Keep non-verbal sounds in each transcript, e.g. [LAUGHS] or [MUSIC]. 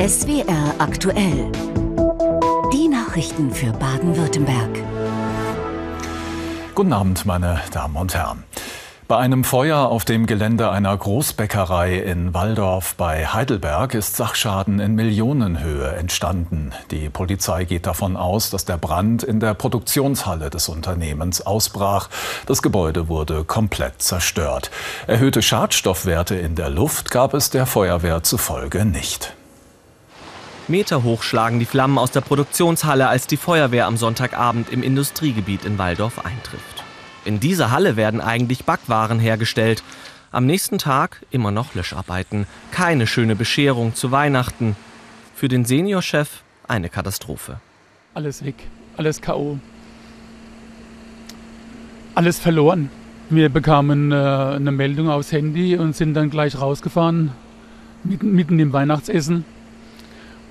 SWR aktuell. Die Nachrichten für Baden-Württemberg. Guten Abend, meine Damen und Herren. Bei einem Feuer auf dem Gelände einer Großbäckerei in Walldorf bei Heidelberg ist Sachschaden in Millionenhöhe entstanden. Die Polizei geht davon aus, dass der Brand in der Produktionshalle des Unternehmens ausbrach. Das Gebäude wurde komplett zerstört. Erhöhte Schadstoffwerte in der Luft gab es der Feuerwehr zufolge nicht. Meter hoch schlagen die Flammen aus der Produktionshalle, als die Feuerwehr am Sonntagabend im Industriegebiet in Walldorf eintrifft. In dieser Halle werden eigentlich Backwaren hergestellt. Am nächsten Tag immer noch Löscharbeiten. Keine schöne Bescherung zu Weihnachten. Für den Seniorchef eine Katastrophe. Alles weg, alles K.O. Alles verloren. Wir bekamen äh, eine Meldung aufs Handy und sind dann gleich rausgefahren, mitten, mitten im Weihnachtsessen.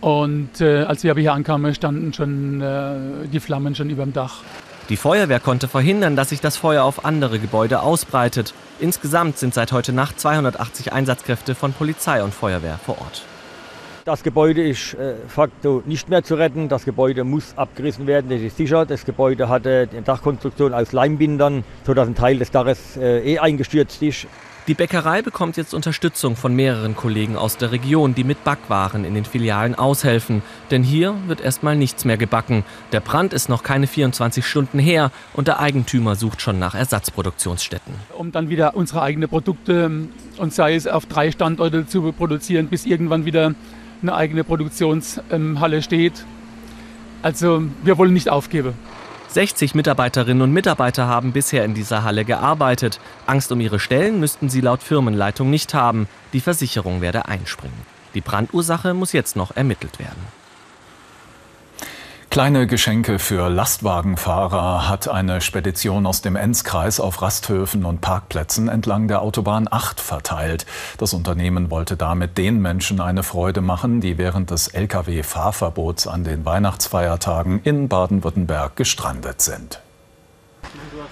Und äh, als wir aber hier ankamen, standen schon äh, die Flammen schon über dem Dach. Die Feuerwehr konnte verhindern, dass sich das Feuer auf andere Gebäude ausbreitet. Insgesamt sind seit heute Nacht 280 Einsatzkräfte von Polizei und Feuerwehr vor Ort. Das Gebäude ist äh, facto nicht mehr zu retten. Das Gebäude muss abgerissen werden, das ist sicher. Das Gebäude hatte eine Dachkonstruktion aus Leimbindern, sodass ein Teil des Daches äh, eh eingestürzt ist. Die Bäckerei bekommt jetzt Unterstützung von mehreren Kollegen aus der Region, die mit Backwaren in den Filialen aushelfen. Denn hier wird erstmal nichts mehr gebacken. Der Brand ist noch keine 24 Stunden her und der Eigentümer sucht schon nach Ersatzproduktionsstätten. Um dann wieder unsere eigenen Produkte und sei es auf drei Standorte zu produzieren, bis irgendwann wieder eine eigene Produktionshalle steht. Also wir wollen nicht aufgeben. 60 Mitarbeiterinnen und Mitarbeiter haben bisher in dieser Halle gearbeitet. Angst um ihre Stellen müssten sie laut Firmenleitung nicht haben. Die Versicherung werde einspringen. Die Brandursache muss jetzt noch ermittelt werden. Kleine Geschenke für Lastwagenfahrer hat eine Spedition aus dem Enzkreis auf Rasthöfen und Parkplätzen entlang der Autobahn 8 verteilt. Das Unternehmen wollte damit den Menschen eine Freude machen, die während des Lkw-Fahrverbots an den Weihnachtsfeiertagen in Baden-Württemberg gestrandet sind.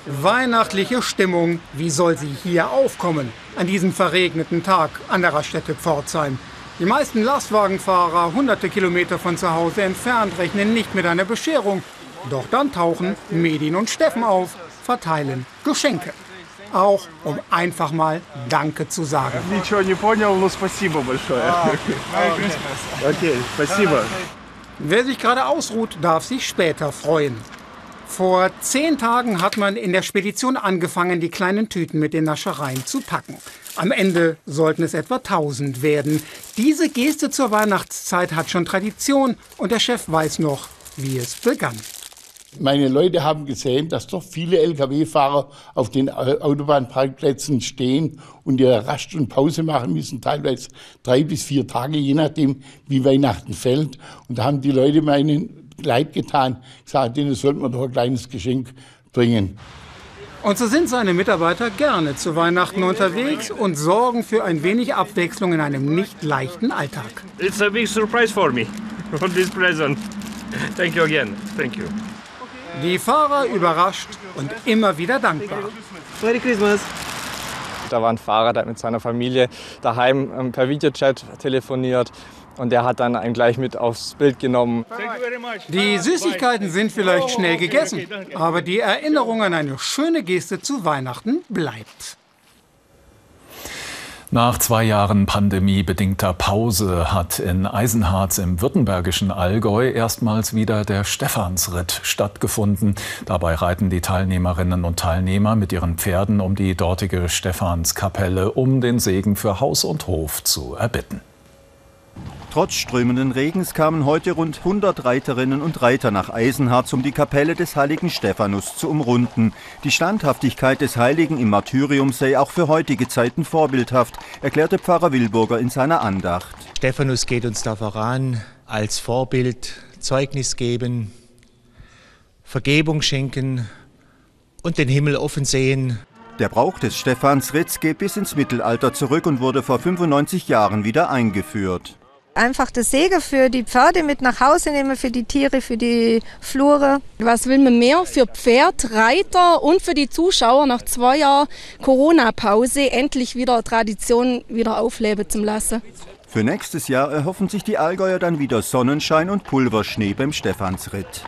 Weihnachtliche Stimmung, wie soll sie hier aufkommen an diesem verregneten Tag an der Raststätte Pforzheim? Die meisten Lastwagenfahrer, hunderte Kilometer von zu Hause entfernt, rechnen nicht mit einer Bescherung. Doch dann tauchen Medin und Steffen auf, verteilen Geschenke. Auch um einfach mal Danke zu sagen. Okay, [LAUGHS] спасибо. Wer sich gerade ausruht, darf sich später freuen. Vor zehn Tagen hat man in der Spedition angefangen, die kleinen Tüten mit den Naschereien zu packen. Am Ende sollten es etwa 1000 werden. Diese Geste zur Weihnachtszeit hat schon Tradition und der Chef weiß noch, wie es begann. Meine Leute haben gesehen, dass doch viele Lkw-Fahrer auf den Autobahnparkplätzen stehen und ihre Rast und Pause machen müssen, teilweise drei bis vier Tage, je nachdem, wie Weihnachten fällt. Und da haben die Leute meinen leid getan, gesagt, denen sollten wir doch ein kleines Geschenk bringen. Und so sind seine Mitarbeiter gerne zu Weihnachten unterwegs und sorgen für ein wenig Abwechslung in einem nicht leichten Alltag. It's a big surprise for me [LAUGHS] for this present. Thank you again. Thank you. Die Fahrer überrascht und immer wieder dankbar. Merry Christmas. Da war ein Fahrer, der hat mit seiner Familie daheim ähm, per Videochat telefoniert und der hat dann einen gleich mit aufs Bild genommen. Die Süßigkeiten sind vielleicht schnell gegessen, aber die Erinnerung an eine schöne Geste zu Weihnachten bleibt. Nach zwei Jahren pandemiebedingter Pause hat in Eisenharz im württembergischen Allgäu erstmals wieder der Stephansritt stattgefunden. Dabei reiten die Teilnehmerinnen und Teilnehmer mit ihren Pferden um die dortige Stephanskapelle, um den Segen für Haus und Hof zu erbitten. Trotz strömenden Regens kamen heute rund 100 Reiterinnen und Reiter nach Eisenharz, um die Kapelle des heiligen Stephanus zu umrunden. Die Standhaftigkeit des Heiligen im Martyrium sei auch für heutige Zeiten vorbildhaft, erklärte Pfarrer Wilburger in seiner Andacht. Stephanus geht uns da voran, als Vorbild Zeugnis geben, Vergebung schenken und den Himmel offen sehen. Der Brauch des Stephansritts geht bis ins Mittelalter zurück und wurde vor 95 Jahren wieder eingeführt einfach das Segen für die Pferde mit nach Hause nehmen, für die Tiere, für die Flure. Was will man mehr für Pferd, Reiter und für die Zuschauer nach zwei Jahren Corona-Pause endlich wieder Tradition wieder aufleben zu lassen? Für nächstes Jahr erhoffen sich die Allgäuer dann wieder Sonnenschein und Pulverschnee beim Stephansritt.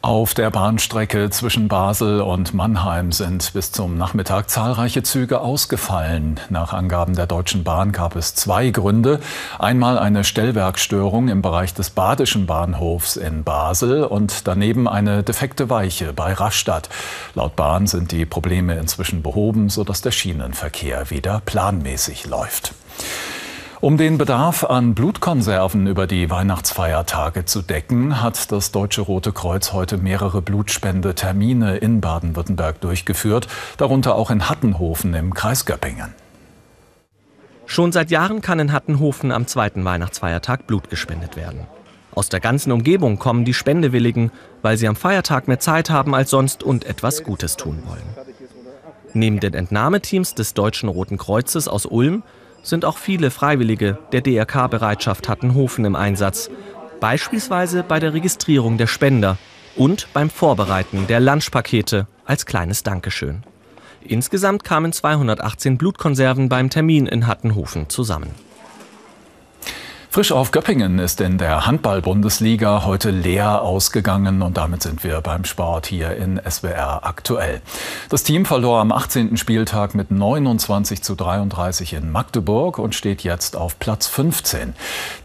Auf der Bahnstrecke zwischen Basel und Mannheim sind bis zum Nachmittag zahlreiche Züge ausgefallen. Nach Angaben der Deutschen Bahn gab es zwei Gründe. Einmal eine Stellwerkstörung im Bereich des Badischen Bahnhofs in Basel und daneben eine defekte Weiche bei Rastatt. Laut Bahn sind die Probleme inzwischen behoben, sodass der Schienenverkehr wieder planmäßig läuft. Um den Bedarf an Blutkonserven über die Weihnachtsfeiertage zu decken, hat das Deutsche Rote Kreuz heute mehrere Blutspende-Termine in Baden-Württemberg durchgeführt, darunter auch in Hattenhofen im Kreis Göppingen. Schon seit Jahren kann in Hattenhofen am zweiten Weihnachtsfeiertag Blut gespendet werden. Aus der ganzen Umgebung kommen die Spendewilligen, weil sie am Feiertag mehr Zeit haben als sonst und etwas Gutes tun wollen. Neben den Entnahmeteams des Deutschen Roten Kreuzes aus Ulm sind auch viele Freiwillige der DRK-Bereitschaft Hattenhofen im Einsatz, beispielsweise bei der Registrierung der Spender und beim Vorbereiten der Lunchpakete als kleines Dankeschön. Insgesamt kamen 218 Blutkonserven beim Termin in Hattenhofen zusammen. Frisch auf Göppingen ist in der Handball-Bundesliga heute leer ausgegangen und damit sind wir beim Sport hier in SWR aktuell. Das Team verlor am 18. Spieltag mit 29 zu 33 in Magdeburg und steht jetzt auf Platz 15.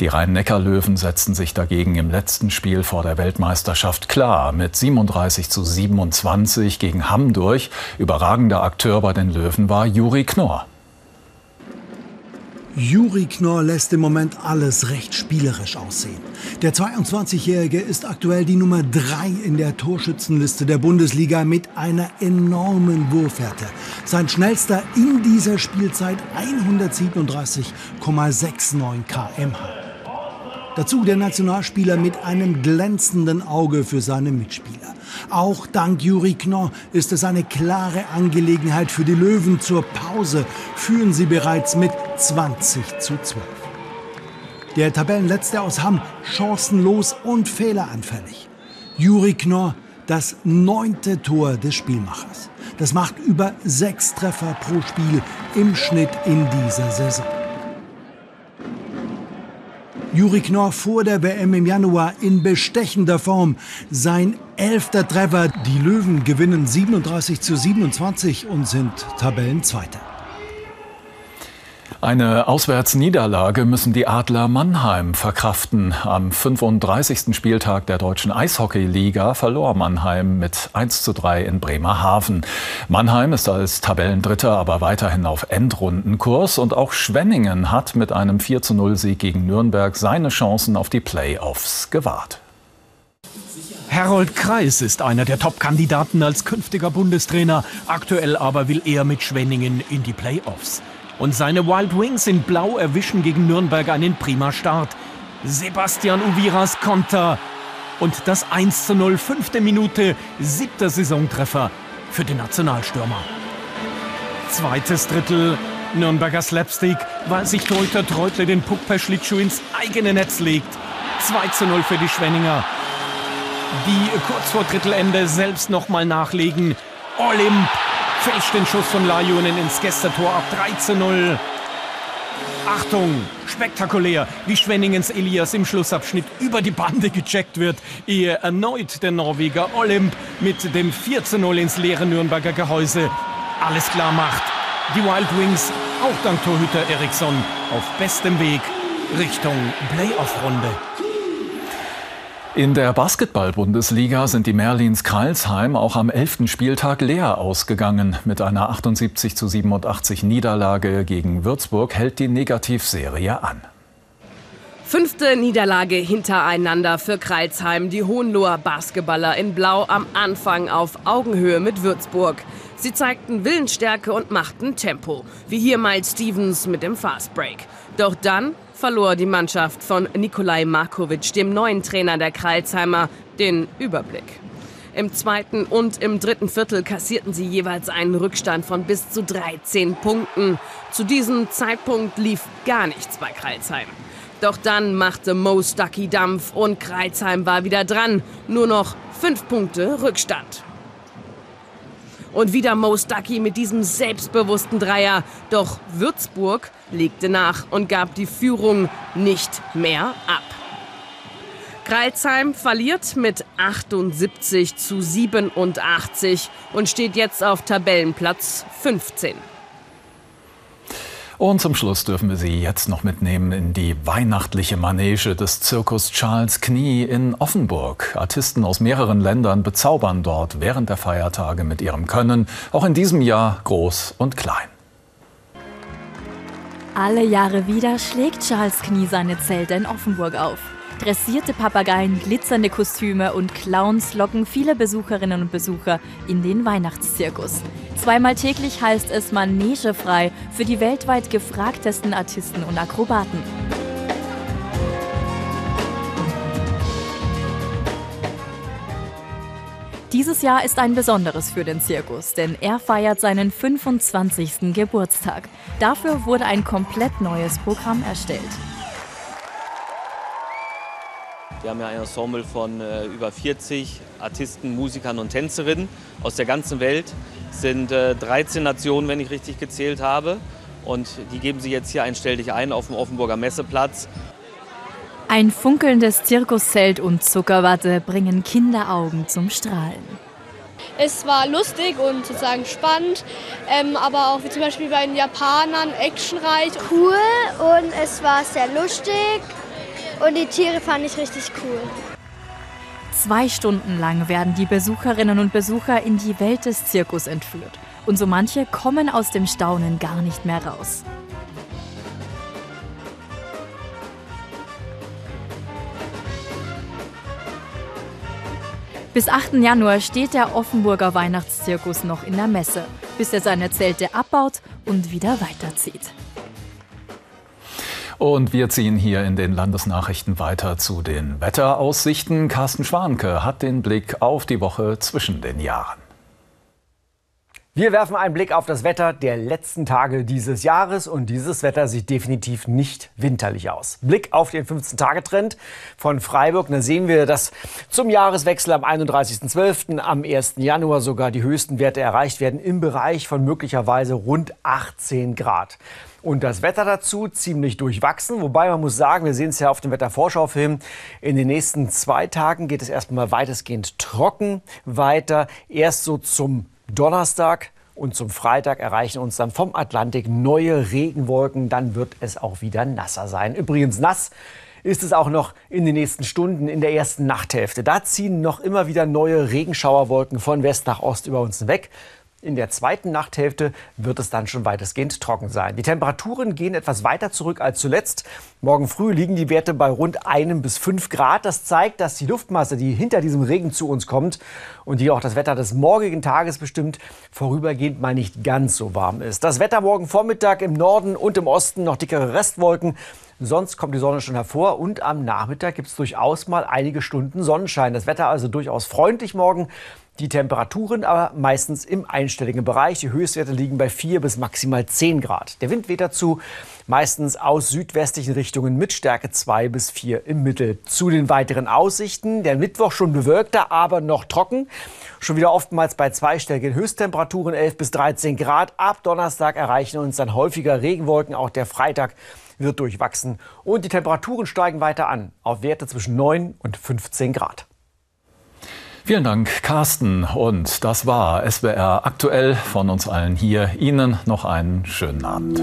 Die Rhein-Neckar-Löwen setzten sich dagegen im letzten Spiel vor der Weltmeisterschaft klar mit 37 zu 27 gegen Hamm durch. Überragender Akteur bei den Löwen war Juri Knorr. Juri Knorr lässt im Moment alles recht spielerisch aussehen. Der 22-Jährige ist aktuell die Nummer 3 in der Torschützenliste der Bundesliga mit einer enormen Wurfwerte. Sein schnellster in dieser Spielzeit 137,69 kmh. Dazu der Nationalspieler mit einem glänzenden Auge für seine Mitspieler. Auch dank Juri Knorr ist es eine klare Angelegenheit für die Löwen. Zur Pause führen sie bereits mit 20 zu 12. Der Tabellenletzte aus Hamm chancenlos und fehleranfällig. Juri Knorr das neunte Tor des Spielmachers. Das macht über sechs Treffer pro Spiel im Schnitt in dieser Saison. Juri Knorr vor der WM im Januar in bestechender Form. Sein elfter Treffer. Die Löwen gewinnen 37 zu 27 und sind Tabellenzweiter. Eine Auswärtsniederlage müssen die Adler Mannheim verkraften. Am 35. Spieltag der deutschen Eishockeyliga verlor Mannheim mit 1 zu 3 in Bremerhaven. Mannheim ist als Tabellendritter aber weiterhin auf Endrundenkurs und auch Schwenningen hat mit einem 4 zu 0 Sieg gegen Nürnberg seine Chancen auf die Playoffs gewahrt. Harold Kreis ist einer der Top-Kandidaten als künftiger Bundestrainer. Aktuell aber will er mit Schwenningen in die Playoffs. Und seine Wild Wings in Blau erwischen gegen Nürnberg einen prima Start. Sebastian Uviras Konter. Und das 1 zu 0, fünfte Minute, siebter Saisontreffer für den Nationalstürmer. Zweites Drittel, Nürnberger Slapstick, weil sich Torhüter Treutle den Puck per Schlittschuh ins eigene Netz legt. 2 zu 0 für die Schwenninger. Die kurz vor Drittelende selbst nochmal nachlegen. Olymp fälscht den Schuss von Lajunen ins Gästertor ab 3 zu 0. Achtung, spektakulär, wie Schwenningens Elias im Schlussabschnitt über die Bande gecheckt wird, ehe erneut der Norweger Olymp mit dem 4 zu 0 ins leere Nürnberger Gehäuse alles klar macht. Die Wild Wings, auch dank Torhüter Eriksson, auf bestem Weg Richtung Playoff-Runde. In der Basketball-Bundesliga sind die Merlins Kralsheim auch am 11. Spieltag leer ausgegangen. Mit einer 78 zu 87 Niederlage gegen Würzburg hält die Negativserie an. Fünfte Niederlage hintereinander für Kreilsheim. Die Hohenloher Basketballer in Blau am Anfang auf Augenhöhe mit Würzburg. Sie zeigten Willensstärke und machten Tempo, wie hier Miles Stevens mit dem Fastbreak. Doch dann verlor die Mannschaft von Nikolai Markovic, dem neuen Trainer der Kreilsheimer, den Überblick. Im zweiten und im dritten Viertel kassierten sie jeweils einen Rückstand von bis zu 13 Punkten. Zu diesem Zeitpunkt lief gar nichts bei Kreilsheim. Doch dann machte Mo Stucky Dampf und Kreilsheim war wieder dran. Nur noch fünf Punkte Rückstand. Und wieder Mo Stucky mit diesem selbstbewussten Dreier. Doch Würzburg legte nach und gab die Führung nicht mehr ab. Kreilsheim verliert mit 78 zu 87 und steht jetzt auf Tabellenplatz 15. Und zum Schluss dürfen wir Sie jetzt noch mitnehmen in die weihnachtliche Manege des Zirkus Charles Knie in Offenburg. Artisten aus mehreren Ländern bezaubern dort während der Feiertage mit ihrem Können, auch in diesem Jahr groß und klein. Alle Jahre wieder schlägt Charles Knie seine Zelte in Offenburg auf. Dressierte Papageien, glitzernde Kostüme und Clowns locken viele Besucherinnen und Besucher in den Weihnachtszirkus. Zweimal täglich heißt es manegefrei für die weltweit gefragtesten Artisten und Akrobaten. Dieses Jahr ist ein besonderes für den Zirkus, denn er feiert seinen 25. Geburtstag. Dafür wurde ein komplett neues Programm erstellt. Wir haben ja ein Ensemble von äh, über 40 Artisten, Musikern und Tänzerinnen aus der ganzen Welt. Es sind äh, 13 Nationen, wenn ich richtig gezählt habe. Und die geben sich jetzt hier ein Stell dich ein auf dem Offenburger Messeplatz. Ein funkelndes Zirkuszelt und Zuckerwatte bringen Kinderaugen zum Strahlen. Es war lustig und sozusagen spannend, ähm, aber auch wie zum Beispiel bei den Japanern actionreich. Cool und es war sehr lustig und die Tiere fand ich richtig cool. Zwei Stunden lang werden die Besucherinnen und Besucher in die Welt des Zirkus entführt. Und so manche kommen aus dem Staunen gar nicht mehr raus. Bis 8. Januar steht der Offenburger Weihnachtszirkus noch in der Messe, bis er seine Zelte abbaut und wieder weiterzieht. Und wir ziehen hier in den Landesnachrichten weiter zu den Wetteraussichten. Carsten Schwanke hat den Blick auf die Woche zwischen den Jahren. Wir werfen einen Blick auf das Wetter der letzten Tage dieses Jahres und dieses Wetter sieht definitiv nicht winterlich aus. Blick auf den 15-Tage-Trend von Freiburg. Da sehen wir, dass zum Jahreswechsel am 31.12., am 1. Januar sogar die höchsten Werte erreicht werden im Bereich von möglicherweise rund 18 Grad. Und das Wetter dazu ziemlich durchwachsen. Wobei man muss sagen, wir sehen es ja auf dem Wettervorschaufilm. In den nächsten zwei Tagen geht es erstmal weitestgehend trocken weiter. Erst so zum Donnerstag und zum Freitag erreichen uns dann vom Atlantik neue Regenwolken. Dann wird es auch wieder nasser sein. Übrigens nass ist es auch noch in den nächsten Stunden in der ersten Nachthälfte. Da ziehen noch immer wieder neue Regenschauerwolken von West nach Ost über uns weg. In der zweiten Nachthälfte wird es dann schon weitestgehend trocken sein. Die Temperaturen gehen etwas weiter zurück als zuletzt. Morgen früh liegen die Werte bei rund einem bis fünf Grad. Das zeigt, dass die Luftmasse, die hinter diesem Regen zu uns kommt und die auch das Wetter des morgigen Tages bestimmt, vorübergehend mal nicht ganz so warm ist. Das Wetter morgen Vormittag im Norden und im Osten noch dickere Restwolken. Sonst kommt die Sonne schon hervor und am Nachmittag gibt es durchaus mal einige Stunden Sonnenschein. Das Wetter also durchaus freundlich morgen. Die Temperaturen aber meistens im einstelligen Bereich. Die Höchstwerte liegen bei 4 bis maximal 10 Grad. Der Wind weht dazu meistens aus südwestlichen Richtungen mit Stärke 2 bis 4 im Mittel. Zu den weiteren Aussichten. Der Mittwoch schon bewölkter, aber noch trocken. Schon wieder oftmals bei zweistelligen Höchsttemperaturen 11 bis 13 Grad. Ab Donnerstag erreichen uns dann häufiger Regenwolken. Auch der Freitag wird durchwachsen. Und die Temperaturen steigen weiter an auf Werte zwischen 9 und 15 Grad. Vielen Dank, Carsten. Und das war SWR aktuell von uns allen hier. Ihnen noch einen schönen Abend.